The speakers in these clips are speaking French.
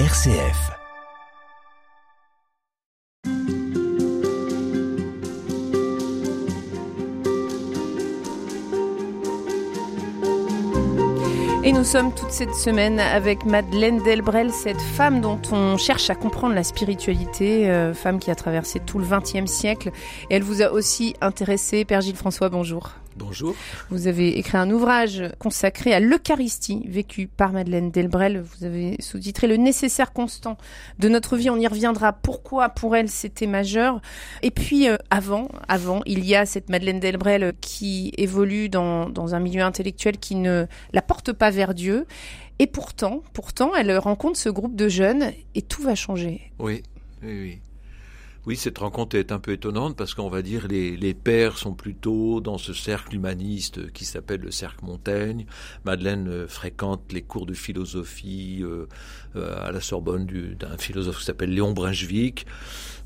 RCF. Et nous sommes toute cette semaine avec Madeleine Delbrel, cette femme dont on cherche à comprendre la spiritualité, euh, femme qui a traversé tout le XXe siècle. Elle vous a aussi intéressé. Père Gilles François, bonjour. Bonjour. Vous avez écrit un ouvrage consacré à l'Eucharistie, vécu par Madeleine Delbrel. Vous avez sous-titré Le nécessaire constant de notre vie. On y reviendra. Pourquoi pour elle c'était majeur. Et puis euh, avant, avant, il y a cette Madeleine Delbrel qui évolue dans, dans un milieu intellectuel qui ne la porte pas vers Dieu. Et pourtant, pourtant, elle rencontre ce groupe de jeunes et tout va changer. Oui, oui, oui. Oui, cette rencontre est un peu étonnante parce qu'on va dire les, les pères sont plutôt dans ce cercle humaniste qui s'appelle le cercle Montaigne. Madeleine euh, fréquente les cours de philosophie euh, euh, à la Sorbonne d'un philosophe qui s'appelle Léon Brunswick.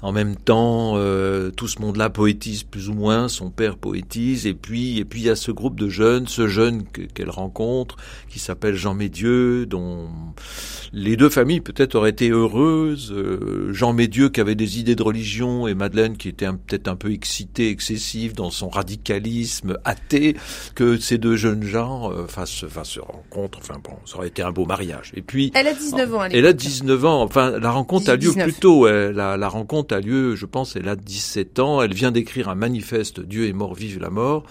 En même temps, euh, tout ce monde-là poétise plus ou moins, son père poétise, et puis et puis il y a ce groupe de jeunes, ce jeune qu'elle rencontre, qui s'appelle Jean Médieu, dont les deux familles peut-être auraient été heureuses. Euh, Jean Médieu qui avait des idées de religion et Madeleine qui était peut-être un peu excitée, excessive dans son radicalisme athée, que ces deux jeunes gens euh, fassent, fassent se rencontrent. Enfin bon, ça aurait été un beau mariage. Et puis elle a 19 ans. À elle a 19 ans. Enfin, la rencontre a lieu plus tôt. La, la rencontre a lieu, je pense, elle a 17 ans. Elle vient d'écrire un manifeste Dieu est mort, vive la mort.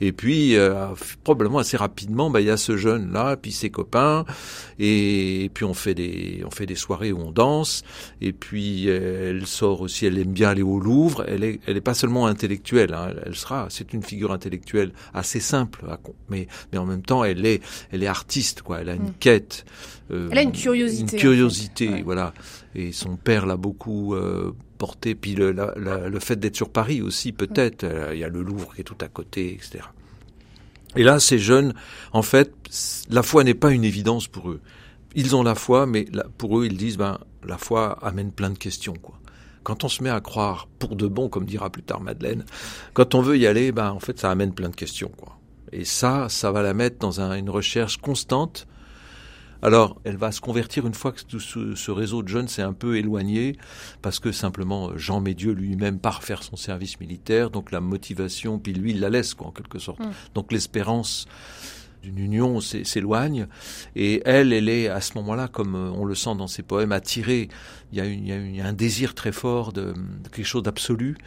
Et puis, euh, probablement assez rapidement, bah, il y a ce jeune-là, puis ses copains, et, puis on fait des, on fait des soirées où on danse. Et puis elle sort aussi, elle aime bien aller au Louvre. Elle est, elle est pas seulement intellectuelle. Hein, elle sera, c'est une figure intellectuelle assez simple, mais, mais en même temps, elle est, elle est artiste, quoi. Elle a une mm. quête. Euh, elle a une curiosité. Une curiosité, voilà. Et son père l'a beaucoup euh, porté. Puis le, le fait d'être sur Paris aussi, peut-être. Il y a le Louvre qui est tout à côté, etc. Et là, ces jeunes, en fait, la foi n'est pas une évidence pour eux. Ils ont la foi, mais pour eux, ils disent, ben, la foi amène plein de questions, quoi. Quand on se met à croire pour de bon, comme dira plus tard Madeleine, quand on veut y aller, ben, en fait, ça amène plein de questions, quoi. Et ça, ça va la mettre dans une recherche constante alors, elle va se convertir une fois que tout ce, réseau de jeunes s'est un peu éloigné, parce que simplement Jean Médieu lui-même part faire son service militaire, donc la motivation, puis lui, il la laisse, quoi, en quelque sorte. Mm. Donc l'espérance d'une union s'éloigne, et elle, elle est à ce moment-là, comme on le sent dans ses poèmes, attirée. Il y a, il y a, un désir très fort de, quelque chose d'absolu,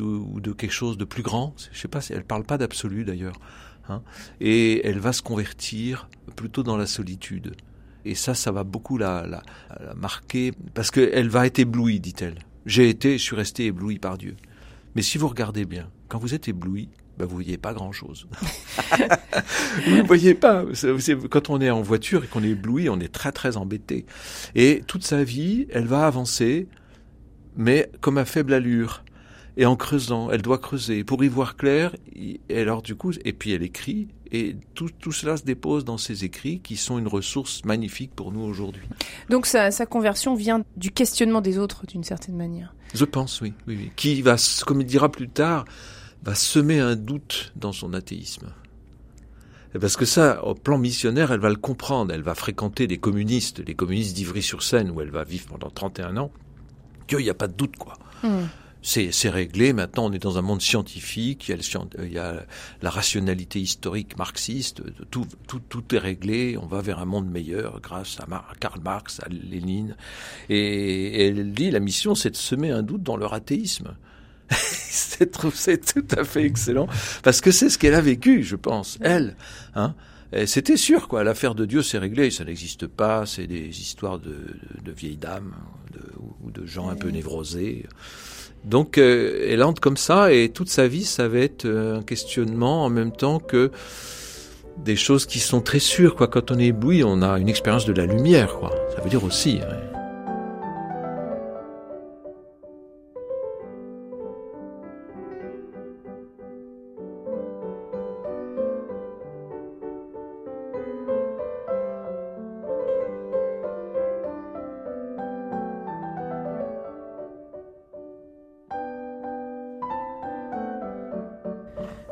ou de quelque chose de plus grand. Je sais pas, si elle parle pas d'absolu d'ailleurs. Hein. et elle va se convertir plutôt dans la solitude. Et ça, ça va beaucoup la, la, la marquer, parce qu'elle va être éblouie, dit-elle. J'ai été, je suis resté ébloui par Dieu. Mais si vous regardez bien, quand vous êtes ébloui, ben vous voyez pas grand-chose. vous ne voyez pas. Quand on est en voiture et qu'on est ébloui, on est très très embêté. Et toute sa vie, elle va avancer, mais comme à faible allure et en creusant, elle doit creuser pour y voir clair. Et alors du coup, et puis elle écrit, et tout, tout cela se dépose dans ses écrits qui sont une ressource magnifique pour nous aujourd'hui. Donc sa, sa, conversion vient du questionnement des autres d'une certaine manière. Je pense, oui, oui, oui. Qui va, comme il dira plus tard, va semer un doute dans son athéisme. Parce que ça, au plan missionnaire, elle va le comprendre. Elle va fréquenter des communistes, les communistes d'Ivry-sur-Seine, où elle va vivre pendant 31 ans. Qu'il n'y a pas de doute, quoi. Hmm c'est réglé. Maintenant, on est dans un monde scientifique. Il y a, il y a la rationalité historique marxiste. Tout, tout, tout, est réglé. On va vers un monde meilleur grâce à, Karl Marx, à Lénine. Et, elle dit la mission, c'est de semer un doute dans leur athéisme. c'est tout à fait excellent parce que c'est ce qu'elle a vécu, je pense, elle. Hein c'était sûr, quoi. L'affaire de Dieu, c'est réglé, ça n'existe pas. C'est des histoires de, de, de vieilles dames de, ou de gens un peu névrosés. Donc euh, elle entre comme ça et toute sa vie, ça va être euh, un questionnement en même temps que des choses qui sont très sûres. Quoi. Quand on est ébloui, on a une expérience de la lumière. Quoi. Ça veut dire aussi.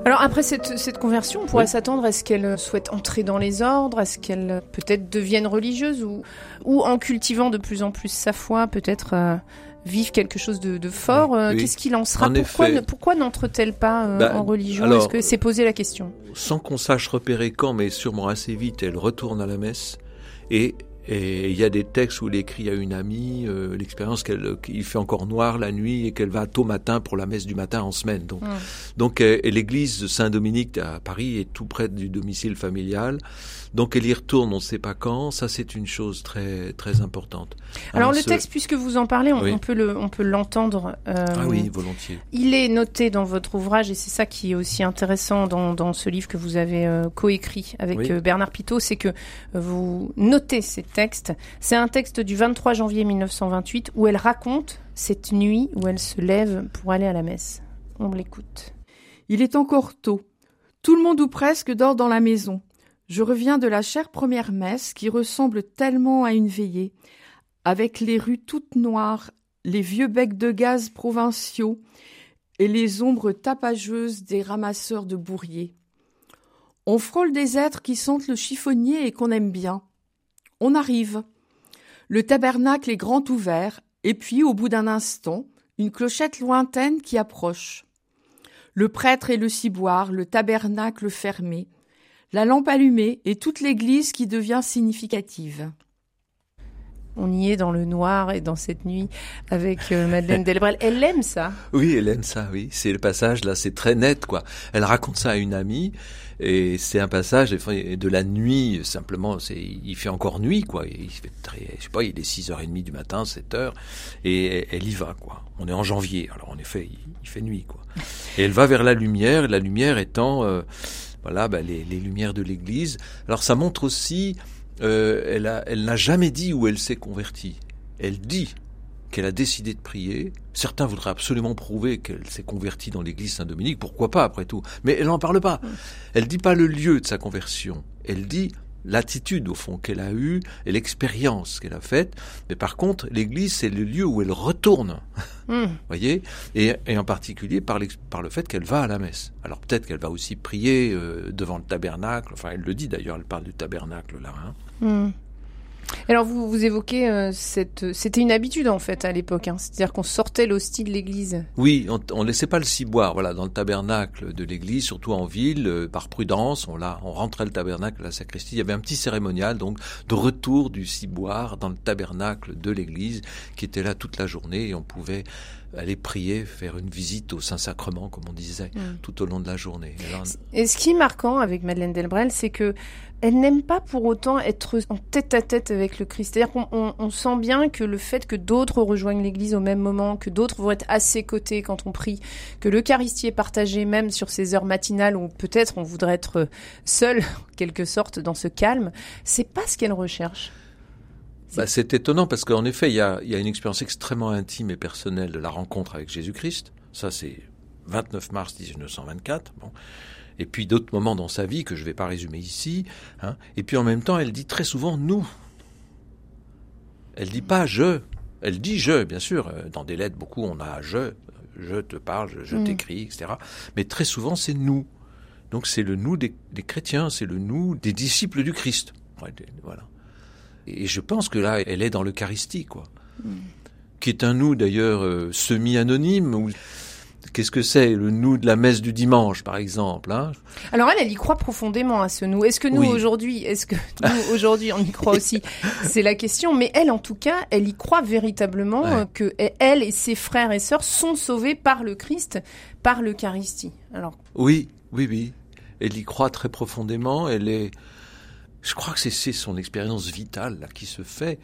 Alors après cette, cette conversion, on pourrait s'attendre à ce qu'elle souhaite entrer dans les ordres, à ce qu'elle peut-être devienne religieuse ou, ou en cultivant de plus en plus sa foi, peut-être euh, vivre quelque chose de, de fort. Euh. Qu'est-ce qu'il en sera? En Pourquoi, effet. ne- pourquoi n'entre-t-elle pas euh, Bah, en religion? Est-ce que c'est posé la question? Sans qu'on sache repérer quand, mais sûrement assez vite, elle retourne à la messe. Et et il y a des textes où elle écrit à une amie euh, l'expérience qu'elle qu'il fait encore noir la nuit et qu'elle va tôt matin pour la messe du matin en semaine. Donc, Mm. donc euh, et l'église de Saint-Dominique à Paris est tout près du domicile familial. Donc elle y retourne, on ne sait pas quand. Ça, c'est une chose très très importante. Alors le ce- texte, puisque vous en parlez, on, Oui. on peut le, on peut l'entendre. euh, Ah oui, volontiers. Il est noté dans votre ouvrage, et c'est ça qui est aussi intéressant dans, dans ce livre que vous avez euh, coécrit avec Oui. euh, Bernard Pitot, c'est que euh, vous notez ces C'est un texte du 23 janvier 1928 où elle raconte cette nuit où elle se lève pour aller à la messe. On l'écoute. Il est encore tôt. Tout le monde ou presque dort dans la maison. Je reviens de la chère première messe qui ressemble tellement à une veillée, avec les rues toutes noires, les vieux becs de gaz provinciaux et les ombres tapageuses des ramasseurs de bourriers. On frôle des êtres qui sentent le chiffonnier et qu'on aime bien. On arrive. Le tabernacle est grand ouvert, et puis, au bout d'un instant, une clochette lointaine qui approche. Le prêtre et le ciboire, le tabernacle fermé, la lampe allumée et toute l'église qui devient significative. On y est dans le noir et dans cette nuit avec euh, Madeleine Delbrel. Elle aime ça? Oui, elle aime ça, oui. C'est le passage, là, c'est très net, quoi. Elle raconte ça à une amie, et c'est un passage de la nuit, simplement, c'est, il fait encore nuit, quoi. Il fait très, je sais pas, il est 6h30 du matin, 7h, et elle y va, quoi. On est en janvier, alors en effet, il, il fait nuit, quoi. Et elle va vers la lumière, la lumière étant, euh, voilà, bah, les, les lumières de l'église. Alors ça montre aussi, euh, elle a, elle n'a jamais dit où elle s'est convertie. Elle dit qu'elle a décidé de prier. Certains voudraient absolument prouver qu'elle s'est convertie dans l'église Saint-Dominique, pourquoi pas après tout? Mais elle n'en parle pas. Elle dit pas le lieu de sa conversion. Elle dit l'attitude au fond qu'elle a eue et l'expérience qu'elle a faite. Mais par contre, l'église c'est le lieu où elle retourne. Hmm. voyez? Et, et en particulier par, par le fait qu'elle va à la messe. Alors peut-être qu'elle va aussi prier euh, devant le tabernacle. Enfin, elle le dit d'ailleurs. Elle parle du tabernacle là. hein. Hmm. Alors vous, vous évoquez euh, cette... C'était une habitude en fait à l'époque. hein. C'est-à-dire qu'on sortait l'hostie de l'église. Oui, on, on laissait pas le ciboire, voilà, dans le tabernacle de l'église, surtout en ville, euh, par prudence, on l'a, on rentrait le tabernacle à la sacristie. Il y avait un petit cérémonial, donc, de retour du ciboire dans le tabernacle de l'église, qui était là toute la journée, et on pouvait aller prier, faire une visite au Saint-Sacrement, comme on disait, Mm. tout au long de la journée. Et ce qui est marquant avec Madeleine Delbrel, c'est que elle n'aime pas pour autant être en tête à tête avec le Christ. C'est-à-dire qu'on on- on sent bien que le fait que d'autres rejoignent l'Église au même moment, que d'autres vont être à ses côtés quand on prie, que l'Eucharistie est partagée même sur ces heures matinales où peut-être on voudrait être seul, en quelque sorte, dans ce calme, c'est pas ce qu'elle recherche. Bah, c'est étonnant parce qu'en effet, il y a, y a une expérience extrêmement intime et personnelle de la rencontre avec Jésus-Christ. Ça, c'est 29 mars 1924. Bon. Et puis d'autres moments dans sa vie que je ne vais pas résumer ici. hein. Et puis en même temps, elle dit très souvent nous. Elle dit pas je. Elle dit je, bien sûr. Euh, Dans des lettres, beaucoup, on a je. Je te parle, je, je Mm. t'écris, etc. Mais très souvent, c'est nous. Donc c'est le nous des, des chrétiens, c'est le nous des disciples du Christ. Voilà. Et je pense que là, elle est dans l'Eucharistie, quoi. Qui est un nous d'ailleurs euh, semi-anonyme. Ou... Qu'est-ce que c'est le nous de la messe du dimanche, par exemple hein? Alors elle, elle y croit profondément à ce nous. Est-ce que nous Oui. aujourd'hui, est-ce que nous aujourd'hui on y croit aussi? C'est la question. Mais elle, en tout cas, elle y croit véritablement Ouais. euh, que elle et ses frères et sœurs sont sauvés par le Christ, par l'Eucharistie. Alors Oui, oui, oui. Elle y croit très profondément. Elle est. Je crois que c'est- son expérience vitale là qui se fait.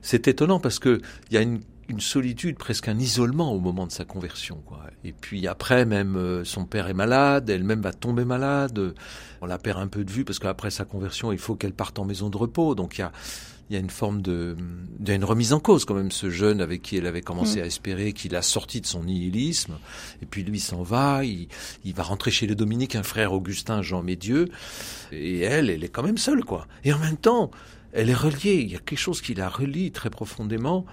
C'est étonnant parce que il y a une, une solitude, presque un isolement au moment de sa conversion. Quoi. Et puis après, même euh, son père est malade, elle-même va tomber malade. On la perd un peu de vue parce qu'après sa conversion, il faut qu'elle parte en maison de repos. Donc il y a, il y a une forme de, il y a une remise en cause quand même. Ce jeune avec qui elle avait commencé Mm. à espérer qu'il a sorti de son nihilisme. Et puis lui s'en va. Il, il va rentrer chez les Dominiques, un frère Augustin, Jean Médieu. Et elle, elle est quand même seule, quoi. Et en même temps, elle est reliée. Il y a quelque chose qui la relie très profondément.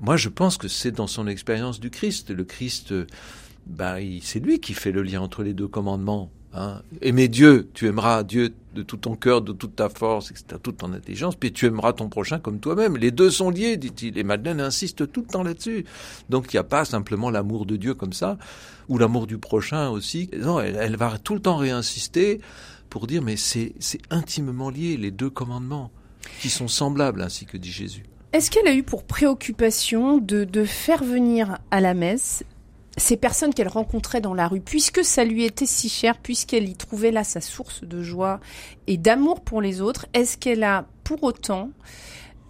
Moi, je pense que c'est dans son expérience du Christ. Le Christ, euh, ben, c'est lui qui fait le lien entre les deux commandements. Hein. Aimer Dieu, tu aimeras Dieu de tout ton cœur, de toute ta force, etc., toute ton intelligence, puis tu aimeras ton prochain comme toi-même. Les deux sont liés, dit-il. Et Madeleine insiste tout le temps là-dessus. Donc il n'y a pas simplement l'amour de Dieu comme ça, ou l'amour du prochain aussi. Non, elle, va tout le temps réinsister pour dire, mais c'est intimement lié, les deux commandements, qui sont semblables, ainsi que dit Jésus. Est-ce qu'elle a eu pour préoccupation de, de faire venir à la messe ces personnes qu'elle rencontrait dans la rue, puisque ça lui était si cher, puisqu'elle y trouvait là sa source de joie et d'amour pour les autres, est-ce qu'elle a pour autant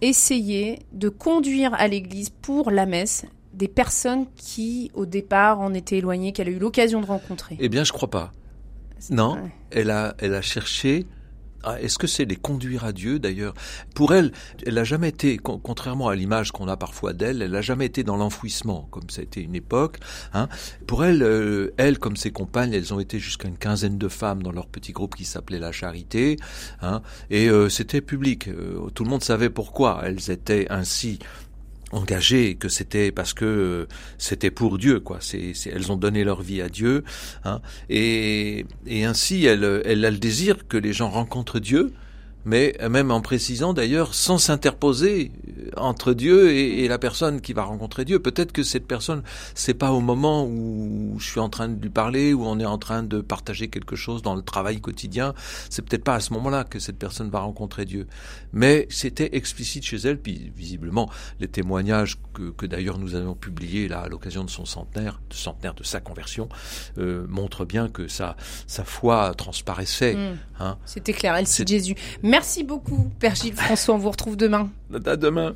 essayé de conduire à l'église pour la messe des personnes qui, au départ, en étaient éloignées, qu'elle a eu l'occasion de rencontrer? Eh bien, je crois pas. Non, elle a, elle a cherché ah, est-ce que c'est les conduire à Dieu d'ailleurs? Pour elle, elle n'a jamais été, contrairement à l'image qu'on a parfois d'elle, elle n'a jamais été dans l'enfouissement, comme ça a été une époque. Hein. Pour elle, euh, elle comme ses compagnes, elles ont été jusqu'à une quinzaine de femmes dans leur petit groupe qui s'appelait la Charité, hein, et euh, c'était public. Euh, tout le monde savait pourquoi elles étaient ainsi engagées, que c'était parce que c'était pour Dieu, quoi. C'est, elles ont donné leur vie à Dieu, hein, et, et ainsi elles, elles a le désir que les gens rencontrent Dieu, mais même en précisant d'ailleurs sans s'interposer entre Dieu et, la personne qui va rencontrer Dieu. Peut-être que cette personne, c'est pas au moment où je suis en train de lui parler, où on est en train de partager quelque chose dans le travail quotidien. C'est peut-être pas à ce moment-là que cette personne va rencontrer Dieu. Mais c'était explicite chez elle, puis visiblement les témoignages que, d'ailleurs nous avons publiés là à l'occasion de son centenaire, de centenaire de sa conversion, euh, montrent bien que sa sa foi transparaissait. Mmh. Hein. C'était clair. Elle cite Jésus. Merci beaucoup, Père Gilles François. On vous retrouve demain. À demain.